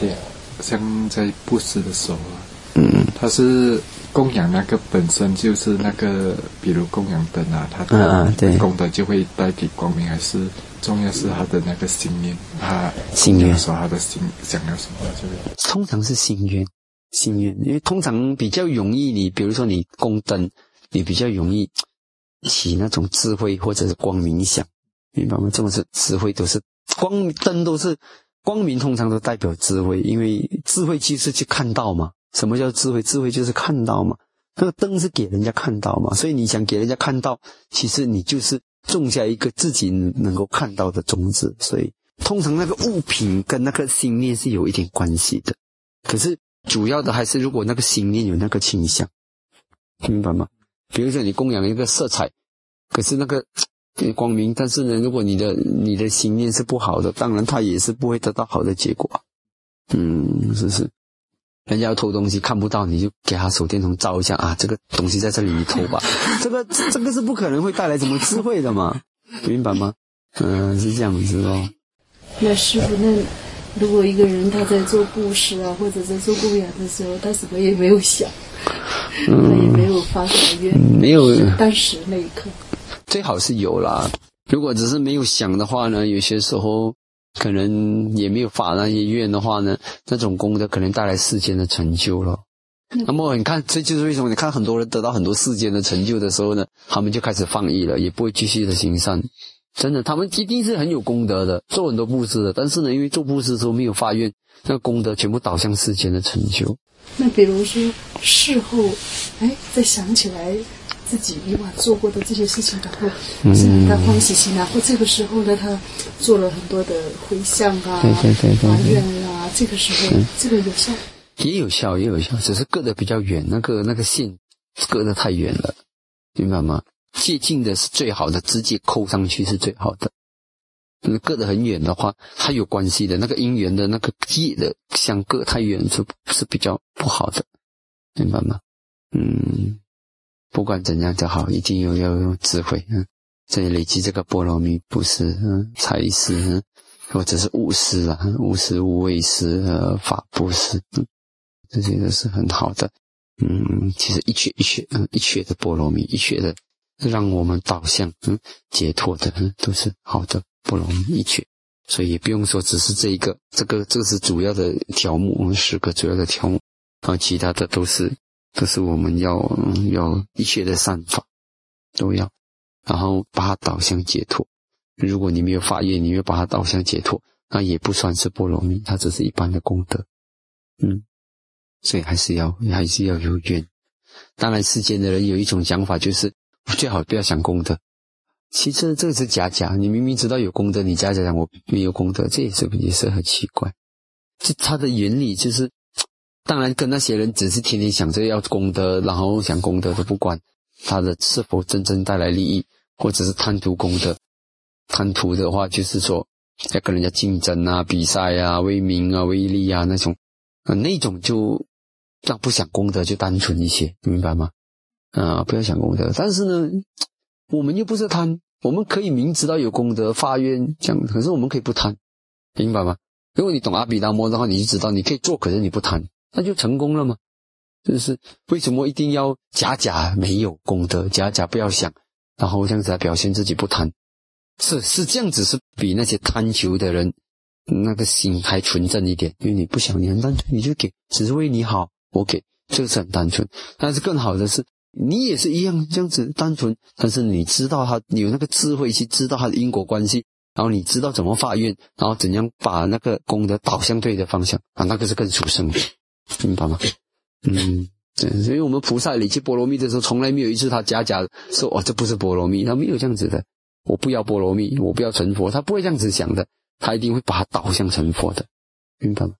点像在布施的时候啊，嗯。它是供养那个本身就是那个，比如供养灯啊，它嗯嗯对。的功德就会带给光明，还是重要是他的那个心愿，他心愿。说他的心想要什么，就会通常是心愿，心愿，因为通常比较容易你，比如说你供灯，你比较容易起那种智慧或者是光明想，明白吗？这种是智慧都是光灯都是光明，通常都代表智慧，因为智慧就是去看到嘛。什么叫智慧？智慧就是看到嘛。那个灯是给人家看到嘛，所以你想给人家看到，其实你就是种下一个自己能够看到的种子。所以通常那个物品跟那个心念是有一点关系的。可是主要的还是如果那个心念有那个倾向，明白吗？比如说你供养一个色彩，可是那个光明，但是呢，如果你的你的心念是不好的，当然他也是不会得到好的结果啊。嗯，是不是？人家要偷东西看不到，你就给他手电筒照一下啊，这个东西在这里，你偷吧。这个这这个是不可能会带来什么智慧的嘛，明白吗？嗯、是这样子哦。那师傅，那如果一个人他在做布施啊，或者在做供养的时候，他什么也没有想，他也没有发什么愿，没有当时那一刻，最好是有啦。如果只是没有想的话呢，有些时候可能也没有发那些愿的话呢，那种功德可能带来世间的成就了。那么你看，这就是为什么你看很多人得到很多世间的成就的时候呢，他们就开始放逸了，也不会继续的行善。真的，他们一定是很有功德的，做很多布施的。但是呢，因为做布施的时候没有发愿，那功德全部导向世间的成就。那比如说事后，哎，再想起来自己以往做过的这些事情，然后是很大欢喜心啊，或这个时候呢，他做了很多的回向啊、对对对发愿啊，这个时候这个有效。也有效，也有效，只是隔得比较远，那个那个线隔得太远了，明白吗？接近的是最好的，直接扣上去是最好的。那隔得很远的话，它有关系的，那个姻缘的那个界的相隔太远是是比较不好的，明白吗？嗯，不管怎样都好，一定有要用智慧，嗯，所以累积这个波罗蜜不是嗯财施，嗯，或者是物施啊，物施、无畏施、呃法布施，嗯。这些都是很好的，嗯，其实一血一血，嗯，一血的波罗蜜，一血的让我们导向嗯解脱的，嗯，都是好的波罗蜜一血，所以也不用说只是这一个，这个这个是主要的条目，我们十个主要的条目，然后其他的都是这是我们要、要一切的善法都要，然后把它导向解脱。如果你没有发愿，你没有把它导向解脱，那也不算是波罗蜜，它只是一般的功德，嗯。所以还是要还是要有愿。当然，世间的人有一种讲法，就是最好不要想功德。其实这个是假假，你明明知道有功德，你假假讲我没有功德，这也是也是很奇怪。这它的原理就是，当然跟那些人只是天天想着要功德，然后想功德都不管他的是否真正带来利益，或者是贪图功德。贪图的话，就是说要跟人家竞争啊、比赛啊、为名啊、为利啊那种，啊那种就。让不想功德就单纯一些，明白吗？啊，不要想功德。但是呢，我们又不是贪，我们可以明知道有功德发愿这样，可是我们可以不贪，明白吗？如果你懂阿毗达摩的话，你就知道你可以做，可是你不贪，那就成功了吗？就是为什么一定要假假没有功德，假假不要想，然后这样子来表现自己不贪？是是这样子，是比那些贪求的人那个心还纯正一点，因为你不想，你很单纯，你就给，只是为你好。我给这个是很单纯，但是更好的是，你也是一样这样子单纯，但是你知道他有那个智慧去知道他的因果关系，然后你知道怎么发愿，然后怎样把那个功德导向对的方向啊，那个是更殊胜的，明白吗？嗯，所以我们菩萨累积波罗蜜的时候，从来没有一次他假假说哦这不是波罗蜜，他没有这样子的，我不要波罗蜜，我不要成佛，他不会这样子想的，他一定会把它导向成佛的，明白吗？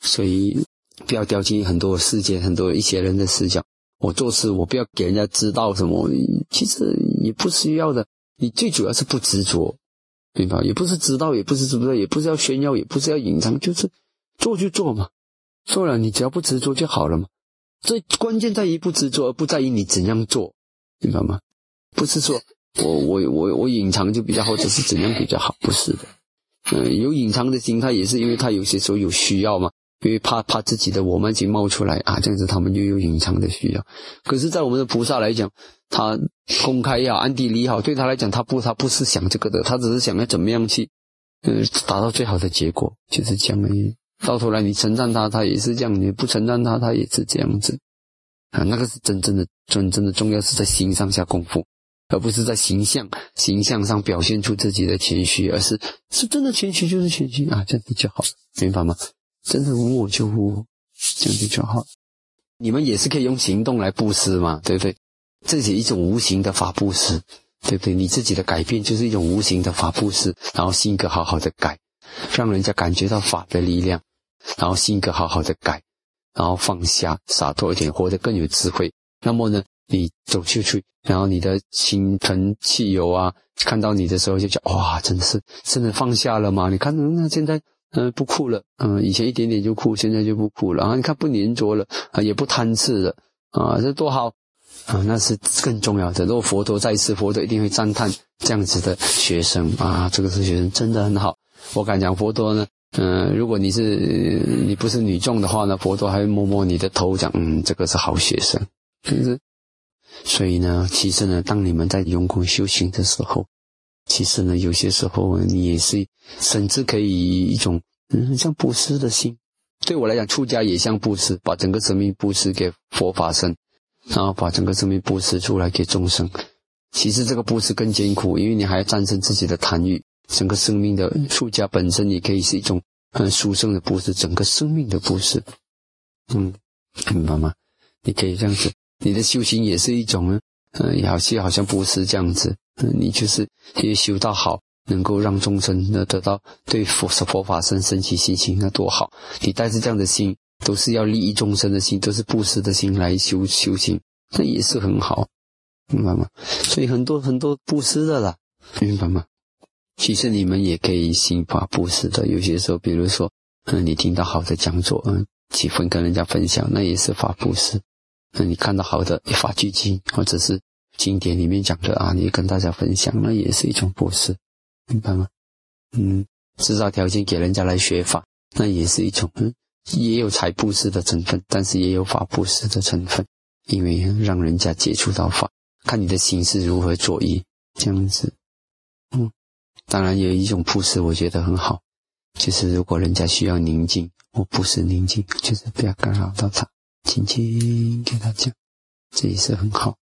所以。不要掉进很多世界、很多一些人的视角。我做事，我不要给人家知道什么，其实也不需要的。你最主要是不执着，明白？也不是知道，也不是知不知道，也不是要炫耀，也不是要隐藏，就是做就做嘛。做了，你只要不执着就好了嘛。最关键在于不执着，而不在于你怎样做，明白吗？不是说我我我我隐藏就比较好，只是怎样比较好，不是的。嗯，有隐藏的心态也是因为他有些时候有需要嘛。因为怕怕自己的我慢已经冒出来啊，这样子他们就有隐藏的需要。可是，在我们的菩萨来讲，他公开也好，暗地里也好，对他来讲，他不他不是想这个的，他只是想要怎么样去，呃，达到最好的结果，就是这样而已。到头来你称赞他，他也是这样；你不称赞他，他也是这样子。啊，那个是真正的真正的重要是在心上下功夫，而不是在形象形象上表现出自己的谦虚，而是是真的谦虚就是谦虚啊，这样子就好，明白吗？真的无我就无我，这样子就好。你们也是可以用行动来布施嘛，对不对？这是一种无形的法布施，对不对？你自己的改变就是一种无形的法布施，然后性格好好的改，让人家感觉到法的力量，然后性格好好的改。然后放下，洒脱一点，活得更有智慧。那么呢，你走出去，然后你的亲朋戚友啊，看到你的时候就讲：哇，真的是真的放下了吗？你看，那现在嗯不哭了，嗯以前一点点就哭，现在就不哭了。然后你看不粘着了啊，也不贪吃了啊，这多好啊！那是更重要的。如果佛陀在世，佛陀一定会赞叹这样子的学生啊，这个是学生真的很好。我敢讲，佛陀呢。嗯，如果你是你不是女众的话呢，佛陀还会摸摸你的头，讲嗯，这个是好学生，是不是？所以呢，其实呢，当你们在用功修行的时候，其实呢，有些时候你也是甚至可以一种嗯，像布施的心。对我来讲，出家也像布施，把整个生命布施给佛法身，然后把整个生命布施出来给众生。其实这个布施更艰苦，因为你还要战胜自己的贪欲。整个生命的出家本身也可以是一种很殊胜的布施，整个生命的布施，嗯，明白吗？你可以这样子，你的修行也是一种呢，嗯，好像好像布施这样子，嗯，你就是也修到好，能够让众生呢得到对佛佛法生升起信心，那多好！你带着这样的心，都是要利益众生的心，都是布施的心来修修行，那也是很好，明白吗？所以很多很多布施的啦，明白吗？其实你们也可以心法布施的，有些时候，比如说，嗯，你听到好的讲座，嗯，几分跟人家分享，那也是法布施。那你看到好的法句经，或者是经典里面讲的啊，你跟大家分享，那也是一种布施，明白吗？嗯，制造条件给人家来学法，那也是一种，嗯，也有财布施的成分，但是也有法布施的成分，因为让人家接触到法，看你的心是如何作意，这样子，嗯。当然有一种布施，我觉得很好，就是如果人家需要宁静，我布施宁静，就是不要干扰到他，轻轻给他讲，这也是很好。